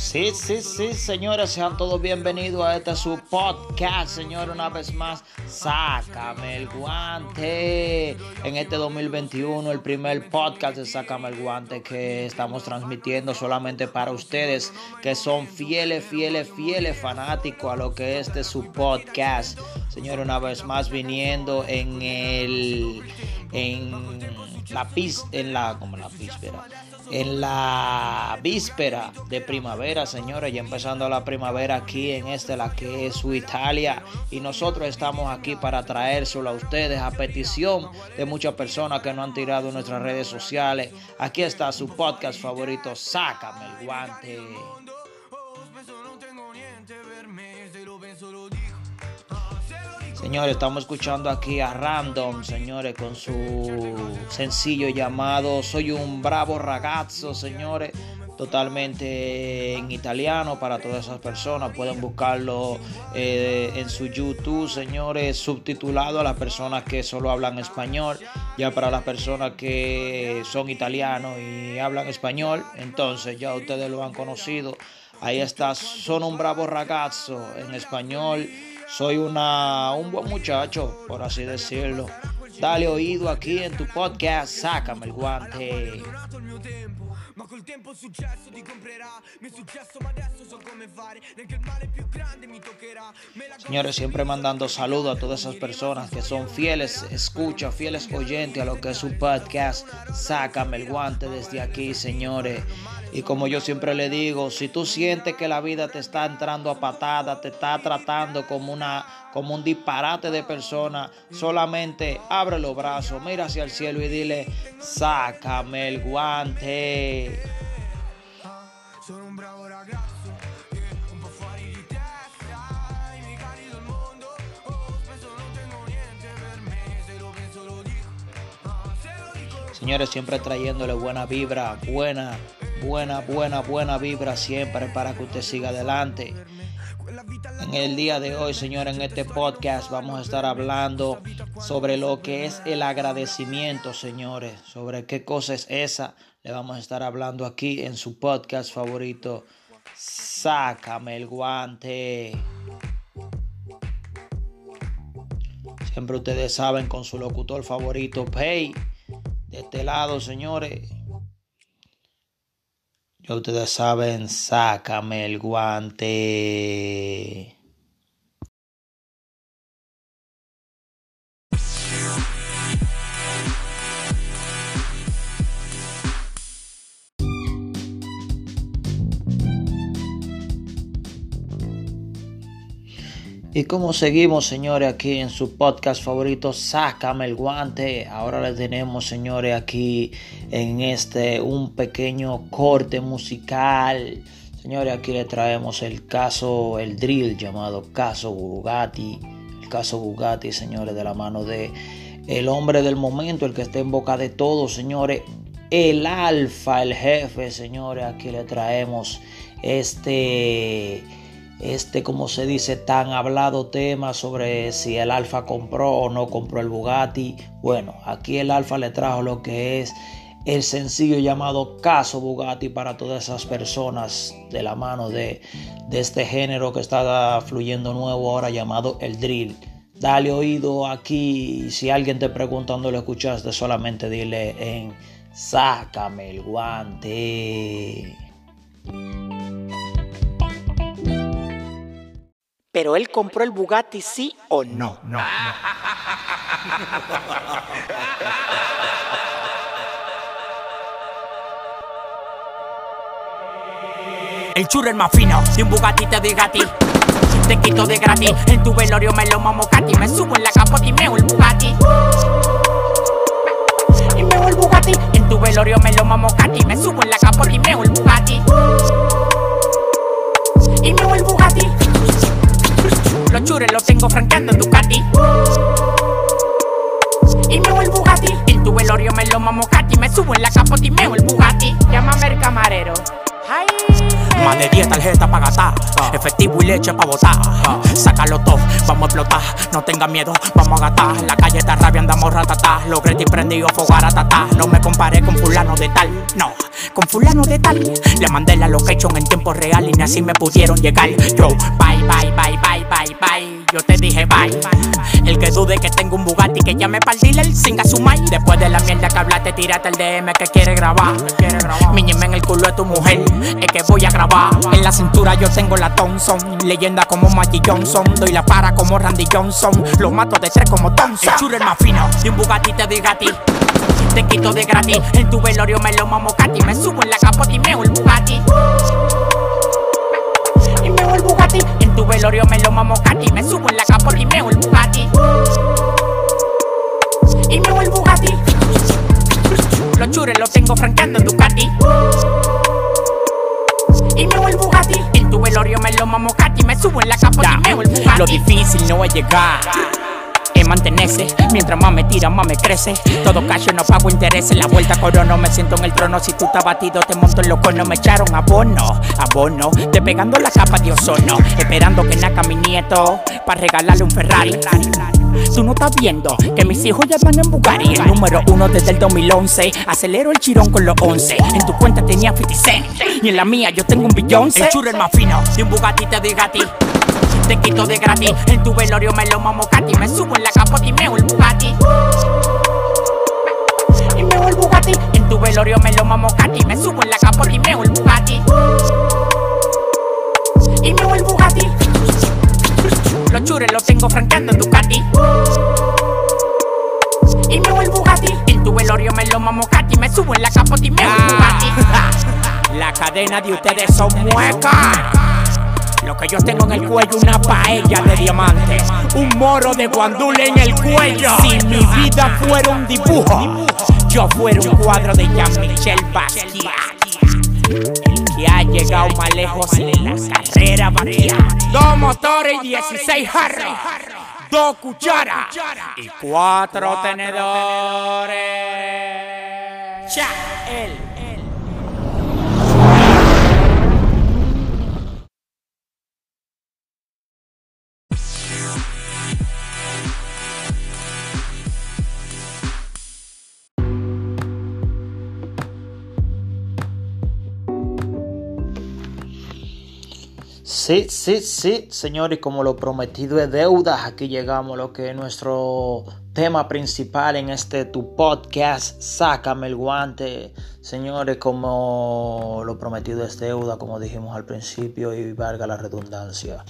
Sí, sí, sí, señores, sean todos bienvenidos a este su podcast, señor, una vez más, Sácame el guante. En este 2021, el primer podcast de Sácame el guante que estamos transmitiendo solamente para ustedes que son fieles, fieles, fieles fanáticos a lo que es de su podcast. Señor, una vez más viniendo en el en la pis en la como la víspera en la víspera de primavera, señores, ya empezando la primavera aquí en este, la que es su Italia. Y nosotros estamos aquí para traérselo a ustedes a petición de muchas personas que no han tirado nuestras redes sociales. Aquí está su podcast favorito, Sácame el guante. Señores, estamos escuchando aquí a Random, señores, con su sencillo llamado Soy un bravo ragazzo, señores. Totalmente en italiano para todas esas personas. Pueden buscarlo eh, en su YouTube, señores, subtitulado a las personas que solo hablan español. Ya para las personas que son italianos y hablan español, entonces ya ustedes lo han conocido. Ahí está, son un bravo ragazzo en español soy una, un buen muchacho, por así decirlo. Dale oído aquí en tu podcast, sácame el guante. Señores, siempre mandando saludos a todas esas personas que son fieles, escucha, fieles oyentes a lo que es su podcast. Sácame el guante desde aquí, señores. Y como yo siempre le digo, si tú sientes que la vida te está entrando a patada, te está tratando como, una, como un disparate de persona, solamente abre los brazos, mira hacia el cielo y dile, sácame el guante. Señores, siempre trayéndole buena vibra, buena buena, buena, buena vibra siempre para que usted siga adelante. En el día de hoy, señor, en este podcast vamos a estar hablando sobre lo que es el agradecimiento, señores. Sobre qué cosa es esa. Le vamos a estar hablando aquí en su podcast favorito. Sácame el guante. Siempre ustedes saben con su locutor favorito, Pay. De este lado, señores, ya ustedes saben, sácame el guante. Y como seguimos, señores, aquí en su podcast favorito, Sácame el guante. Ahora le tenemos, señores, aquí en este un pequeño corte musical. Señores, aquí le traemos el caso, el drill llamado caso Bugatti. El caso Bugatti, señores, de la mano de el hombre del momento, el que está en boca de todos, señores. El alfa, el jefe, señores, aquí le traemos este este, como se dice, tan hablado tema sobre si el Alfa compró o no compró el Bugatti. Bueno, aquí el Alfa le trajo lo que es el sencillo llamado Caso Bugatti para todas esas personas de la mano de, este género que está fluyendo nuevo ahora llamado el drill. Dale oído aquí. Si alguien te pregunta dónde lo escuchaste, solamente dile en Sácame el guante. Pero él compró el Bugatti, sí o no. No, no, El churro es más fino, de un Bugatti te doy gati. Te quito de gratis, en tu velorio me lo mamo cati. Me subo en la capota y meo el Bugatti. Y meo el Bugatti, en tu velorio me lo mamo cati. Me subo en la Más de 10 tarjetas para gastar. Efectivo y leche para botar. Sácalo todo, vamos a explotar. No tenga miedo, vamos a gastar. La calle está rabia, andamos ratatá. Los y prendido, fogar a tatá. No me comparé con fulano de tal, no. Con fulano de tal. Le mandé la location en tiempo real y ni así me pudieron llegar. Yo, bye, bye, bye, bye, bye, bye. Yo te dije bye. El que dude que tengo un Bugatti que llame para el dealer, singa su mai. Después de la mierda que hablaste, tírate el DM que quiere grabar. Miñeme en el culo de tu mujer, es que voy a grabar. En la cintura yo tengo la Thompson, leyenda como Maggie Johnson. Doy la para como Randy Johnson, lo mato de tres como Thompson. El churro más fino, de un Bugatti te diga a ti. Te quito de gratis, en tu velorio me lo mamo Katy. Me subo en la capota y meo el Bugatti. Y meo el Bugatti, tu velorio me lo mamo Katy. Me subo en la capota y meo el Bugatti. Y meo el Bugatti. Los chures los tengo franqueando en Ducati. Y meo el Bugatti. En tu velorio me lo mamo Katy. Me subo en la capota y meo el Bugatti. Lo difícil no es llegar Mientras más me tira, más me crece. Todo cacho, no pago intereses. La vuelta corono, me siento en el trono. Si tú estás batido, te monto en los conos. Me echaron abono, abono. Despegando la capa de ozono. Esperando que naca mi nieto. Para regalarle un Ferrari. Tú no estás viendo que mis hijos ya van en Bugatti. El número uno desde el 2011. Acelero el chirón con los 11. En tu cuenta tenía 50 cent. Y en la mía yo tengo un billón. El churro el más fino. De un Bugatti te diga a ti te quito de gratis. En tu velorio me lo mamo Katy. Me subo en la capota y meo el Bugatti. Y meo el Bugatti. En tu velorio me lo mamo Katy. Me subo en la capota y meo el Bugatti. Y meo el Bugatti. Los chures los tengo franqueando en Ducati. Y meo el Bugatti. En tu velorio me lo mamo Katy. Me subo en la capota y meo el Bugatti. La cadena de ustedes son muecas. Lo que yo tengo en el cuello, una paella de diamantes. Un moro de guandule en el cuello. Si mi vida fuera un dibujo, yo fuera un cuadro de Jean-Michel Basquiat. El que ha llegado más lejos en la carrera vaquía. Dos motores y 16 jarros. Dos cucharas y cuatro tenedores. Sí, sí, sí, señores, como lo prometido es deuda, aquí llegamos lo que es nuestro tema principal en este tu podcast, Sácame el guante. Señores, como lo prometido es deuda, como dijimos al principio, y valga la redundancia.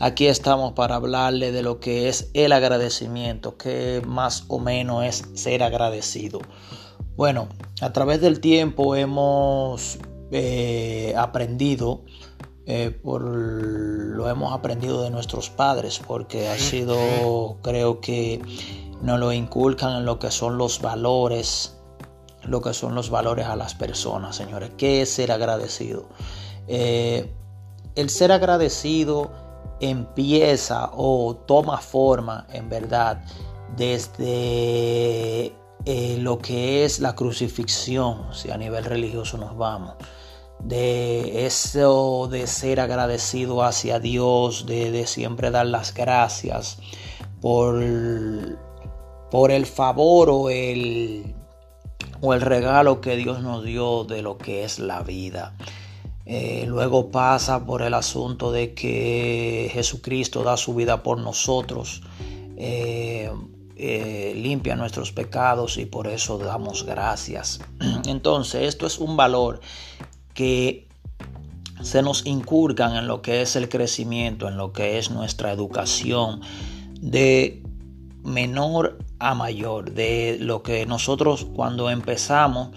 Aquí estamos para hablarle de lo que es el agradecimiento, que más o menos es ser agradecido. Bueno, a través del tiempo hemos eh, aprendido eh, por, lo hemos aprendido de nuestros padres porque ha sido, creo que nos lo inculcan en lo que son los valores, lo que son los valores a las personas, señores. ¿Qué es ser agradecido? Eh, el ser agradecido empieza o toma forma, en verdad, desde eh, lo que es la crucifixión, si a nivel religioso nos vamos de eso de ser agradecido hacia Dios, de, siempre dar las gracias por, por el favor o el, o el regalo que Dios nos dio de lo que es la vida. Eh, luego pasa por el asunto de que Jesucristo da su vida por nosotros, eh, eh, limpia nuestros pecados y por eso damos gracias. Entonces, esto es un valor que se nos inculcan en lo que es el crecimiento, en lo que es nuestra educación, de menor a mayor, de lo que nosotros cuando empezamos,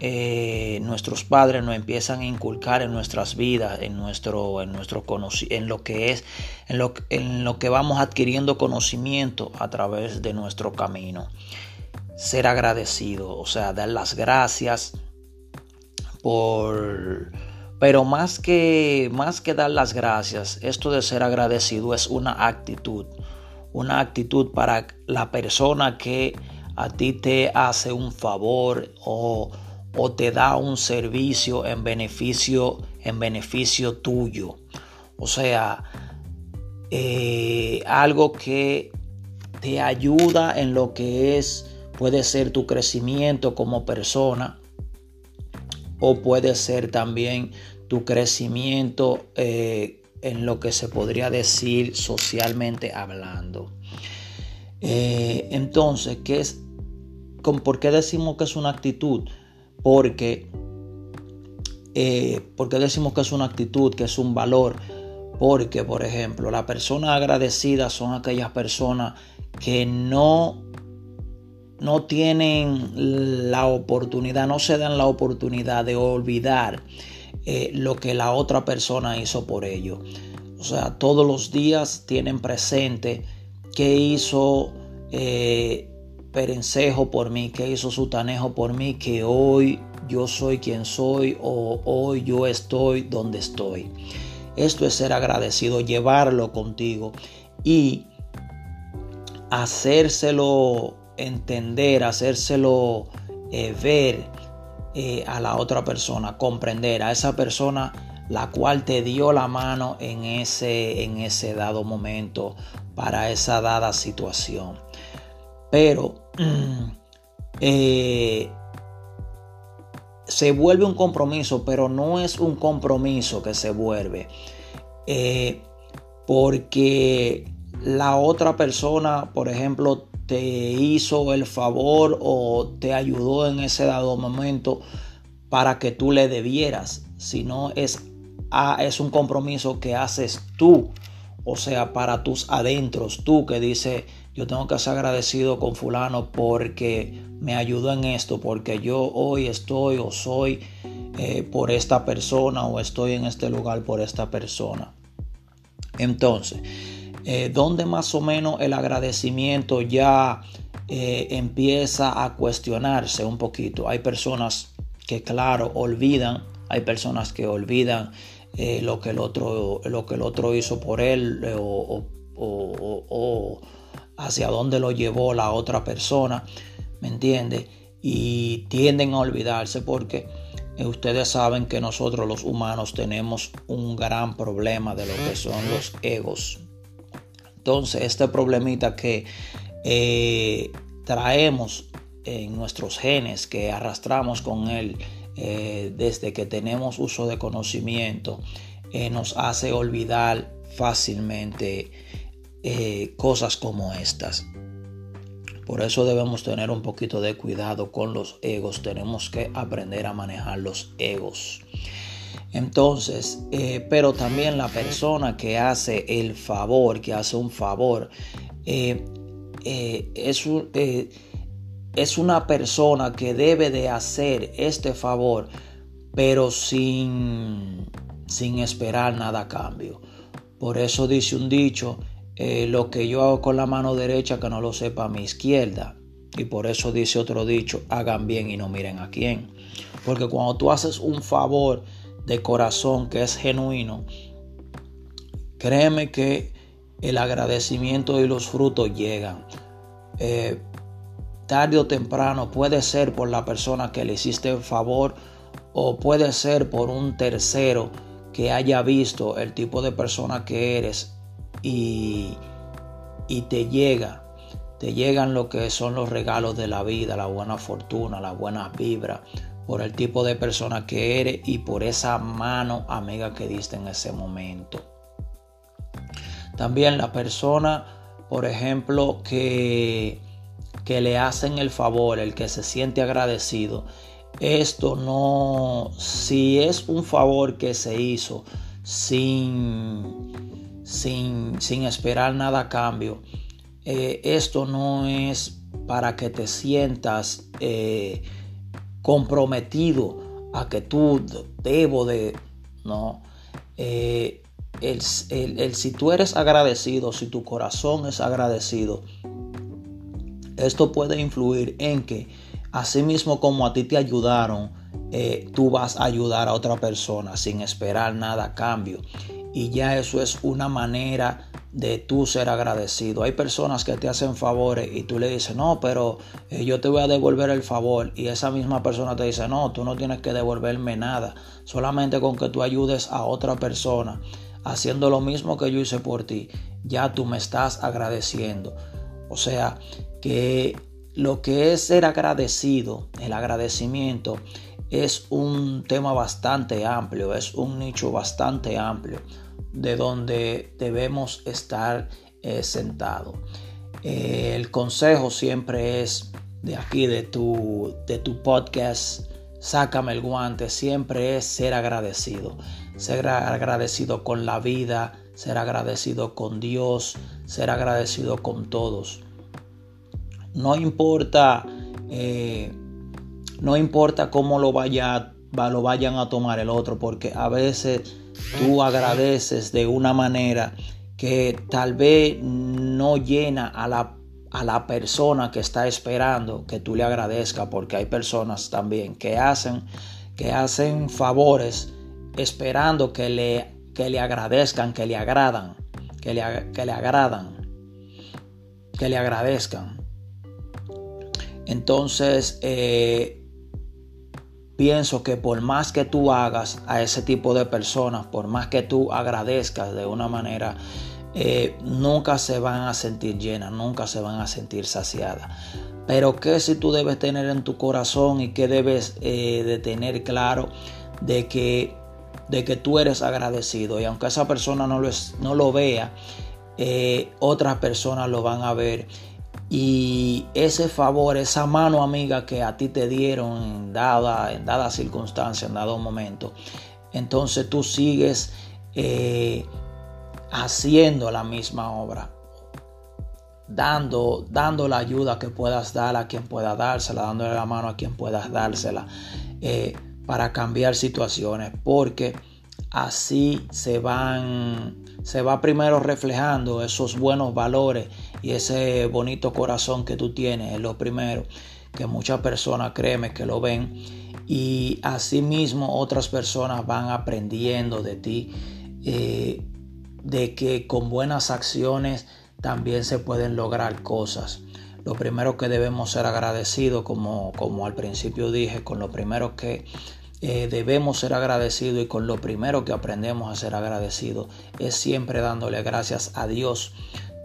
eh, nuestros padres nos empiezan a inculcar en nuestras vidas, en nuestro, en nuestro en lo que es, en lo, en lo que vamos adquiriendo conocimiento a través de nuestro camino. Ser agradecido, o sea, dar las gracias pero más que más que dar las gracias, esto de ser agradecido es una actitud, una actitud para la persona que a ti te hace un favor o, o te da un servicio en beneficio en beneficio tuyo. O sea, eh, algo que te ayuda en lo que es, puede ser tu crecimiento como persona o puede ser también tu crecimiento eh, en lo que se podría decir socialmente hablando. Eh, entonces, ¿qué es, ¿por qué decimos que es una actitud? Porque, ¿por qué decimos que es una actitud, que es un valor? Porque, por ejemplo, las personas agradecidas son aquellas personas que no, no tienen la oportunidad, no se dan la oportunidad de olvidar eh, lo que la otra persona hizo por ellos. O sea, todos los días tienen presente qué hizo eh, Perencejo por mí, qué hizo Sutanejo por mí, que hoy yo soy quien soy o hoy yo estoy donde estoy. Esto es ser agradecido, llevarlo contigo y hacérselo entender, hacérselo eh, ver eh, a la otra persona, comprender a esa persona la cual te dio la mano en ese, en ese dado momento para esa dada situación. Pero eh, se vuelve un compromiso, pero no es un compromiso que se vuelve. Porque la otra persona, por ejemplo, te hizo el favor o te ayudó en ese dado momento para que tú le debieras, sino es, es un compromiso que haces tú, o sea, para tus adentros, tú que dices, yo tengo que ser agradecido con fulano porque me ayudó en esto, porque yo hoy estoy o soy eh, por esta persona o estoy en este lugar por esta persona. Entonces, eh, donde más o menos el agradecimiento ya eh, empieza a cuestionarse un poquito. Hay personas que, claro, olvidan, hay personas que olvidan lo, que el otro, lo que el otro hizo por él o hacia dónde lo llevó la otra persona, ¿me entiende? Y tienden a olvidarse porque eh, ustedes saben que nosotros los humanos tenemos un gran problema de lo que son los egos. Entonces, este problemita que eh, traemos en nuestros genes, que arrastramos con él eh, desde que tenemos uso de conocimiento, nos hace olvidar fácilmente eh, cosas como estas. Por eso debemos tener un poquito de cuidado con los egos. Tenemos que aprender a manejar los egos. Entonces, eh, pero también la persona que hace el favor, que hace un favor, eh, es, es una persona que debe de hacer este favor, pero sin, sin esperar nada a cambio. Por eso dice un dicho, eh, lo que yo hago con la mano derecha que no lo sepa mi izquierda. Y por eso dice otro dicho, hagan bien y no miren a quién. Porque cuando tú haces un favor de corazón que es genuino, créeme que el agradecimiento y los frutos llegan. Eh, tarde o temprano puede ser por la persona que le hiciste el favor o puede ser por un tercero que haya visto el tipo de persona que eres y, te llega, te llegan lo que son los regalos de la vida, la buena fortuna, la buena vibra, por el tipo de persona que eres y por esa mano amiga que diste en ese momento. También la persona, por ejemplo, que, que le hacen el favor, el que se siente agradecido. Esto no, si es un favor que se hizo sin sin, esperar nada a cambio. Eh, esto no es para que te sientas eh, comprometido a que tú debo de, no. Eh, el, si tú eres agradecido, si tu corazón es agradecido, esto puede influir en que, así mismo como a ti te ayudaron, tú vas a ayudar a otra persona sin esperar nada a cambio y ya eso es una manera de tú ser agradecido. Hay personas que te hacen favores y tú le dices, no, pero eh, yo te voy a devolver el favor. Y esa misma persona te dice, no, tú no tienes que devolverme nada. Solamente con que tú ayudes a otra persona haciendo lo mismo que yo hice por ti, ya tú me estás agradeciendo. O sea, que lo que es ser agradecido, el agradecimiento, es un tema bastante amplio, es un nicho bastante amplio de donde debemos estar eh, sentados. Eh, el consejo siempre es de aquí, de tu, de tu podcast, sácame el guante, siempre es ser agradecido. Ser agradecido con la vida, ser agradecido con Dios, ser agradecido con todos. No importa, eh, no importa cómo lo, vaya, lo vayan a tomar el otro, porque a veces tú agradeces de una manera que tal vez no llena a la, a la persona que está esperando que tú le agradezca, porque hay personas también que hacen, que hacen favores esperando que le, que le agradezcan, que le agradan, que le, que le agradan, que le agradezcan. Entonces, eh, pienso que por más que tú hagas a ese tipo de personas, por más que tú agradezcas de una manera, eh, nunca se van a sentir llenas, nunca se van a sentir saciadas. Pero que si tú debes tener en tu corazón y que debes eh, de tener claro de que, de que tú eres agradecido y aunque esa persona no lo, es, no lo vea, eh, otras personas lo van a ver y ese favor, esa mano amiga que a ti te dieron en dada, en dada circunstancia, en dado momento, entonces tú sigues eh, haciendo la misma obra, dando, dando la ayuda que puedas dar a quien pueda dársela, dándole la mano a quien puedas dársela, eh, para cambiar situaciones, porque así se van, se va primero reflejando esos buenos valores y ese bonito corazón que tú tienes es lo primero que muchas personas créeme que lo ven. Y asimismo otras personas van aprendiendo de ti eh, de que con buenas acciones también se pueden lograr cosas. Lo primero que debemos ser agradecidos como, como al principio dije con lo primero que eh, debemos ser agradecidos y con lo primero que aprendemos a ser agradecidos es siempre dándole gracias a Dios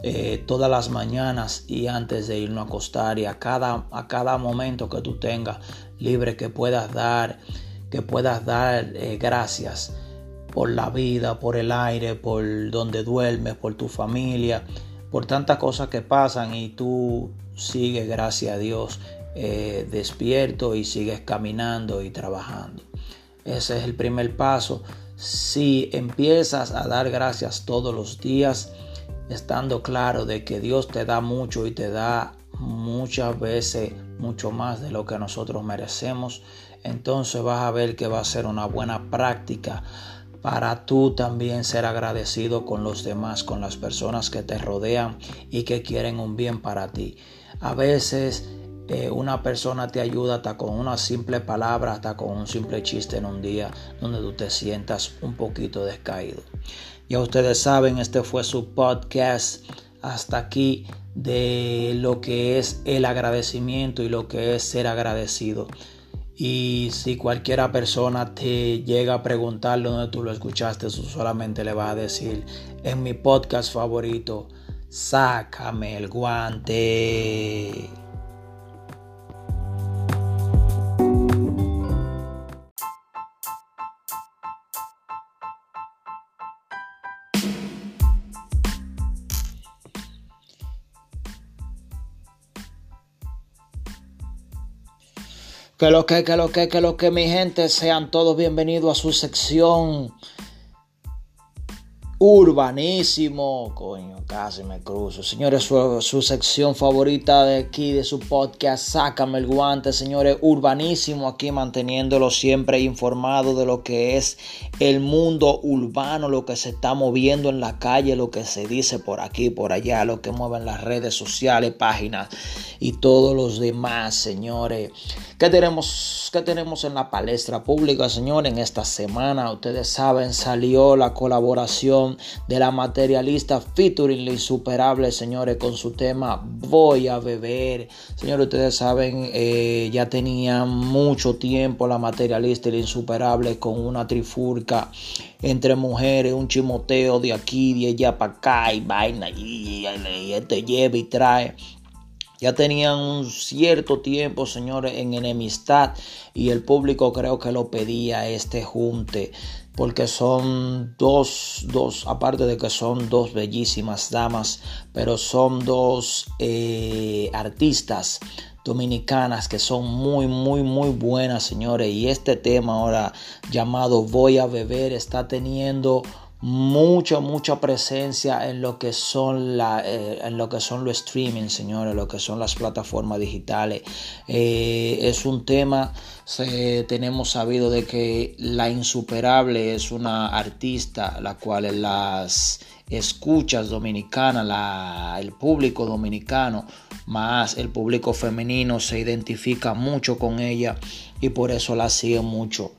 eh, todas las mañanas y antes de irnos a acostar y a cada, a cada momento que tú tengas libre que puedas dar, que puedas dar eh, gracias por la vida, por el aire, por donde duermes, por tu familia, por tantas cosas que pasan y tú sigues, gracias a Dios, eh, despierto y sigues caminando y trabajando. Ese es el primer paso. Si empiezas a dar gracias todos los días, estando claro de que Dios te da mucho y te da muchas veces mucho más de lo que nosotros merecemos, entonces vas a ver que va a ser una buena práctica para tú también ser agradecido con los demás, con las personas que te rodean y que quieren un bien para ti. A veces una persona te ayuda hasta con una simple palabra, hasta con un simple chiste en un día donde tú te sientas un poquito descaído. Ya ustedes saben, este fue su podcast hasta aquí de lo que es el agradecimiento y lo que es ser agradecido. Y si cualquiera persona te llega a preguntar dónde tú lo escuchaste, tú solamente le vas a decir en mi podcast favorito, sácame el guante. Que lo que, que lo que, que lo que mi gente sean todos bienvenidos a su sección urbanísimo. Coño, casi me cruzo. Señores, su, sección favorita de aquí, de su podcast, Sácame el guante. Señores, urbanísimo aquí manteniéndolo siempre informado de lo que es el mundo urbano, lo que se está moviendo en la calle, lo que se dice por aquí, por allá, lo que mueven las redes sociales, páginas y todos los demás, señores. ¿Qué tenemos, ¿Qué tenemos en la palestra pública, señores? En esta semana, ustedes saben, salió la colaboración de la materialista featuring la insuperable, señores, con su tema Voy a beber. Señores, ustedes saben, eh, ya tenía mucho tiempo la materialista y la insuperable con una trifurca entre mujeres, un chimoteo de aquí, de allá para acá y vaina y, y este lleva y trae. Ya tenían un cierto tiempo, señores, en enemistad y el público creo que lo pedía este junte porque son dos, dos, aparte de que son dos bellísimas damas, pero son dos eh, artistas dominicanas que son muy, muy, muy buenas, señores. Y este tema ahora llamado Voy a beber está teniendo mucha, mucha presencia en lo que son la, eh, en lo que son los streaming, señores, lo que son las plataformas digitales. Eh, es un tema, tenemos sabido de que la insuperable es una artista, la cual las escuchas dominicanas, la, el público dominicano, más el público femenino se identifica mucho con ella y por eso la sigue mucho.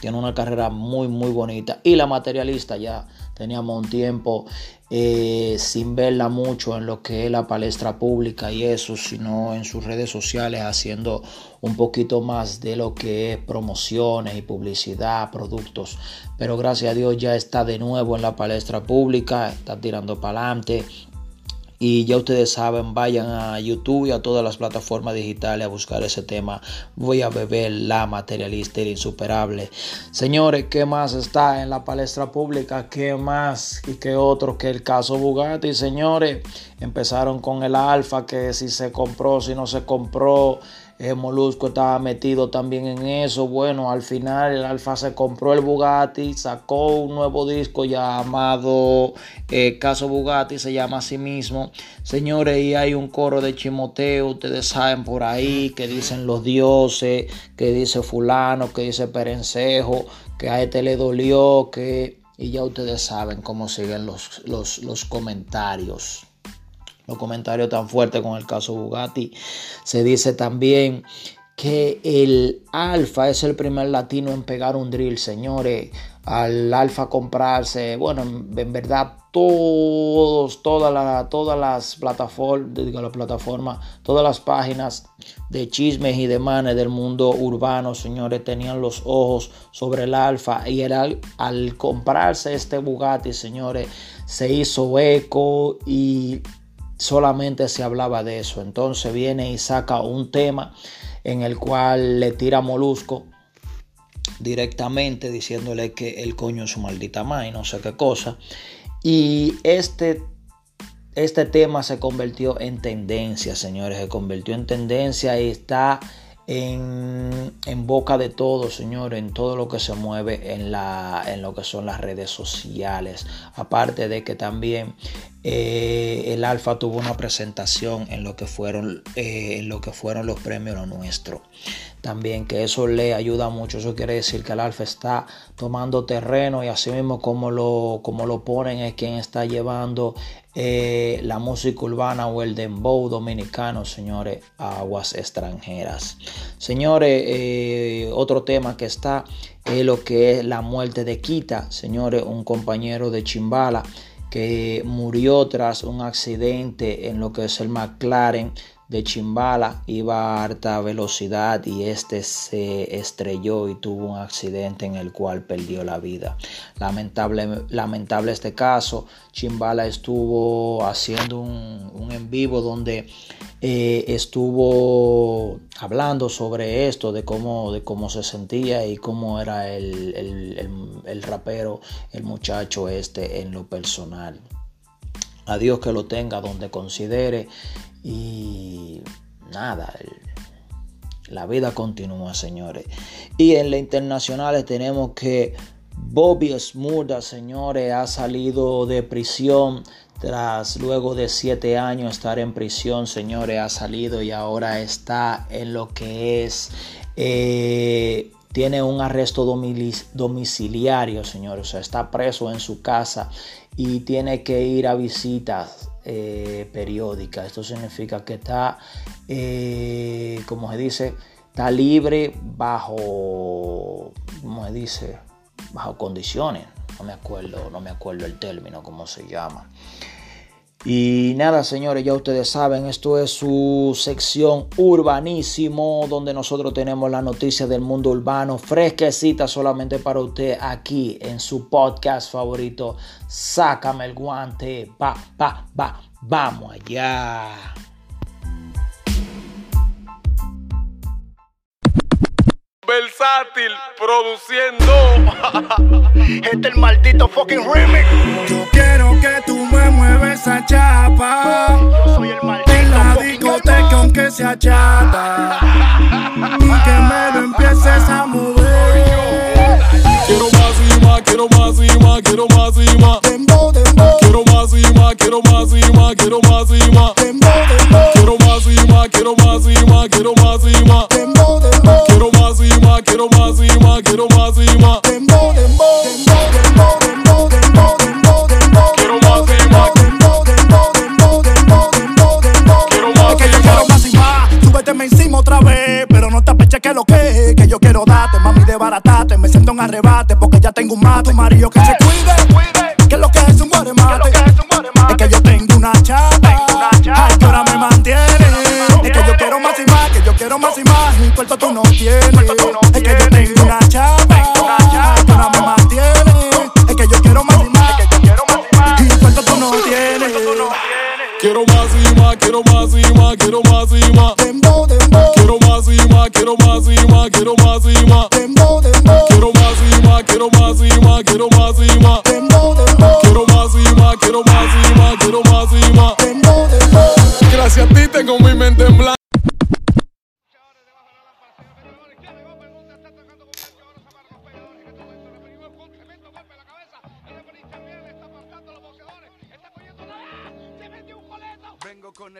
Tiene una carrera muy, muy bonita. Y la materialista ya teníamos un tiempo eh, sin verla mucho en lo que es la palestra pública y eso, sino en sus redes sociales haciendo un poquito más de lo que es promociones y publicidad, productos. Pero gracias a Dios ya está de nuevo en la palestra pública, está tirando para adelante, y ya ustedes saben, vayan a YouTube y a todas las plataformas digitales a buscar ese tema. Voy a beber la materialista y insuperable. Señores, ¿qué más está en la palestra pública? ¿Qué más y qué otro que el caso Bugatti? Señores, empezaron con el Alfa, que si se compró, si no se compró. El Molusco estaba metido también en eso. Bueno, al final el Alfa se compró el Bugatti, sacó un nuevo disco llamado eh, Caso Bugatti, se llama a sí mismo. Señores, y hay un coro de chimoteo, ustedes saben por ahí, que dicen los dioses, que dice fulano, que dice perencejo, que a este le dolió, que... Y ya ustedes saben cómo siguen los, los, los comentarios los comentarios tan fuertes con el caso Bugatti. Se dice también que el Alfa es el primer latino en pegar un drill, señores. Al Alfa comprarse, bueno, en, verdad todos, todas todas las plataformas, digo, la plataforma, todas las páginas de chismes y demanes del mundo urbano, señores, tenían los ojos sobre el Alfa y al comprarse este Bugatti, señores, se hizo eco y solamente se hablaba de eso. Entonces viene y saca un tema en el cual le tira Molusco directamente diciéndole que el coño es su maldita madre y no sé qué cosa. Y este, este tema se convirtió en tendencia, señores, se convirtió en tendencia y está en, boca de todos, señores, en todo lo que se mueve en, la, en lo que son las redes sociales. Aparte de que también eh, el Alfa tuvo una presentación en lo que fueron, eh, en lo que fueron los premios lo nuestro. También que eso le ayuda mucho. Eso quiere decir que el Alfa está tomando terreno y así mismo como lo, como lo ponen es quien está llevando eh, la música urbana o el dembow dominicano, señores, a aguas extranjeras. Señores, otro tema que está es lo que es la muerte de Quita, señores, un compañero de Chimbala que murió tras un accidente en lo que es el McLaren de Chimbala iba a alta velocidad y este se estrelló y tuvo un accidente en el cual perdió la vida. Lamentable, lamentable este caso. Chimbala estuvo haciendo un, en vivo donde eh, estuvo hablando sobre esto, de cómo, de cómo se sentía y cómo era el, el rapero, el muchacho este en lo personal. A Dios que lo tenga donde considere y nada, la vida continúa, señores. Y en la internacionales tenemos que Bobby Smuda, señores, ha salido de prisión tras luego de siete años estar en prisión, señores, ha salido y ahora está en lo que es eh, tiene un arresto domiciliario, señores. O sea, está preso en su casa y tiene que ir a visitas eh, periódica. Esto significa que está, eh, como se dice, está libre bajo, como se dice, bajo condiciones. no me acuerdo, no me acuerdo el término, cómo se llama. Y nada, señores, ya ustedes saben, esto es su sección urbanísimo, donde nosotros tenemos la noticia del mundo urbano fresquecita solamente para usted aquí en su podcast favorito. Sácame el guante, va, va, va, vamos allá. Versátil produciendo. este es el maldito fucking remix. Yo quiero que tú me mueves esa chapa. Yo soy el maldito. En la discoteca aunque sea chata. Y que me lo empieces a mover. Quiero más y más, quiero más y más, quiero más y más. Dembow, dembow, Quiero más y más, quiero más y más, quiero más y más. dembow, dembow, Quiero más y más, quiero más y más, quiero más y más. Quiero más y más, quiero más y más. dembow, dembow, dembow, dembow, dembow, dembow, dembow, Quiero más y más. dembow, dembow, dembow, dembow, dembow, dembow. Quiero más Es que y yo quiero más. y más. Súbeteme encima otra vez, pero no te apeches que lo que que yo quiero darte, mami, desbaratate. Me siento en arrebate porque ya tengo un mato, marido que se cuide. Que lo que es un guaremate. Es que yo tengo una chata. Ay, que ahora me mantiene. Es que yo quiero más y más, que yo quiero más y más. Mi cuarto tú no tienes.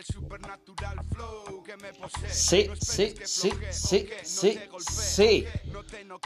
El supernatural flow que me posee. Sí, sí, sí, sí, sí, sí.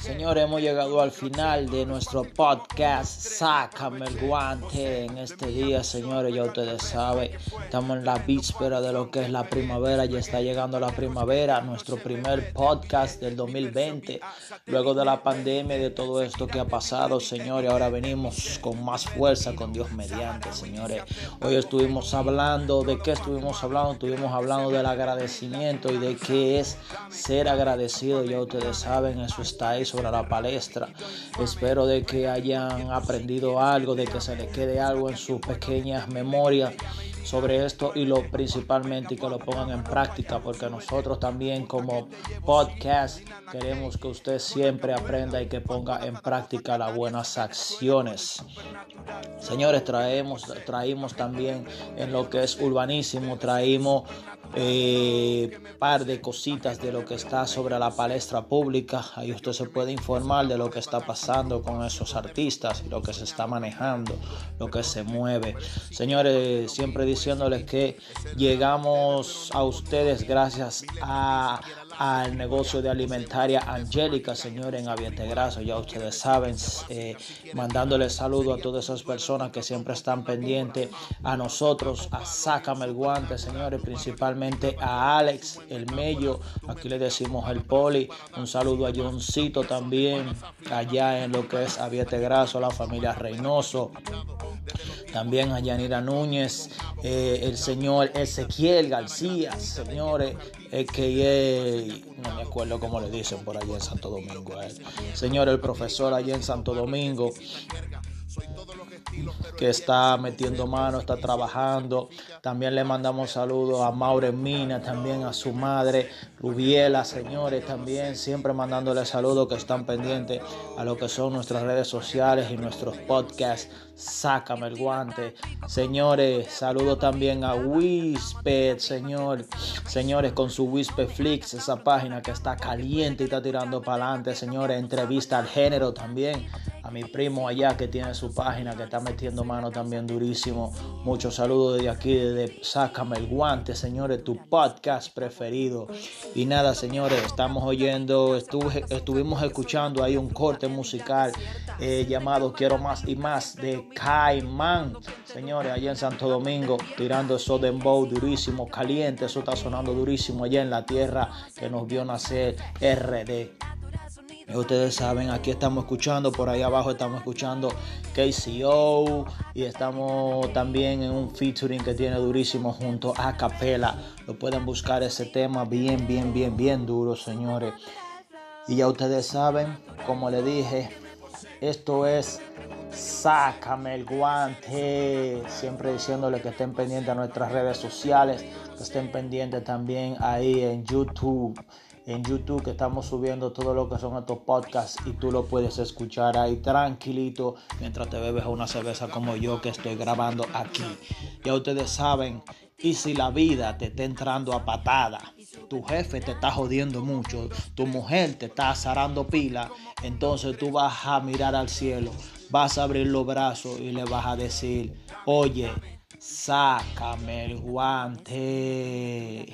Señores, hemos llegado al final de nuestro podcast. Sácame el guante en este día, señores. Ya ustedes saben, estamos en la víspera de lo que es la primavera. Ya está llegando la primavera, nuestro primer podcast del 2020. Luego de la pandemia y de todo esto que ha pasado, señores, ahora venimos con más fuerza, con Dios mediante, señores. Hoy estuvimos hablando de qué estuvimos hablando. Estuvimos hablando del agradecimiento y de qué es ser agradecido. Ya ustedes saben, eso está ahí sobre la palestra. Espero de que hayan aprendido algo, de que se les quede algo en sus pequeñas memorias sobre esto y lo principalmente que lo pongan en práctica porque nosotros también como podcast queremos que usted siempre aprenda y que ponga en práctica las buenas acciones. Señores, traemos, traímos también en lo que es urbanísimo, traímos eh, par de cositas de lo que está sobre la palestra pública. Ahí usted se puede informar de lo que está pasando con esos artistas lo que se está manejando, lo que se mueve. Señores, siempre diciéndoles que llegamos a ustedes gracias a al negocio de alimentaria Angélica, señores, en Avientegraso, ya ustedes saben, eh, mandándole saludo a todas esas personas que siempre están pendientes a nosotros, a Sácame el Guante, señores, principalmente a Alex, el Mello, aquí le decimos el Poli, un saludo a Johncito también, allá en lo que es Avientegraso, la familia Reynoso, también a Yanira Núñez, eh, el señor Ezequiel García, señores, que no me acuerdo cómo le dicen por allá en Santo Domingo él. Señor, el profesor allá en Santo Domingo que está metiendo mano, está trabajando. También le mandamos saludos a Maure Mina, también a su madre, Rubiela, señores, también siempre mandándole saludos que están pendientes a lo que son nuestras redes sociales y nuestros podcasts. Sácame el guante. Señores, saludo también a Wisped, señor. Señores, con su Wisped Flix, esa página que está caliente y está tirando para adelante, señores. Entrevista al género también. A mi primo allá que tiene su página, que está metiendo mano también durísimo. Muchos saludos desde aquí, desde Sácame el guante, señores, tu podcast preferido. Y nada, señores, estamos oyendo, estuvimos escuchando ahí un corte musical eh, llamado Quiero Más y Más de Caimán, señores, allá en Santo Domingo, tirando eso dembow durísimo, caliente, eso está sonando durísimo allá en la tierra que nos vio nacer RD. Ustedes saben, aquí estamos escuchando, por ahí abajo estamos escuchando KCO y estamos también en un featuring que tiene durísimo junto a Capela. Lo pueden buscar ese tema bien, bien, bien, bien duro, señores. Y ya ustedes saben, como le dije, esto es Sácame el guante. Siempre diciéndole que estén pendientes a nuestras redes sociales, que estén pendientes también ahí en YouTube en YouTube que estamos subiendo todo lo que son estos podcasts y tú lo puedes escuchar ahí tranquilito mientras te bebes una cerveza como yo que estoy grabando aquí. Ya ustedes saben, y si la vida te está entrando a patada, tu jefe te está jodiendo mucho, tu mujer te está azarando pila, entonces tú vas a mirar al cielo, vas a abrir los brazos y le vas a decir, oye, sácame el guante.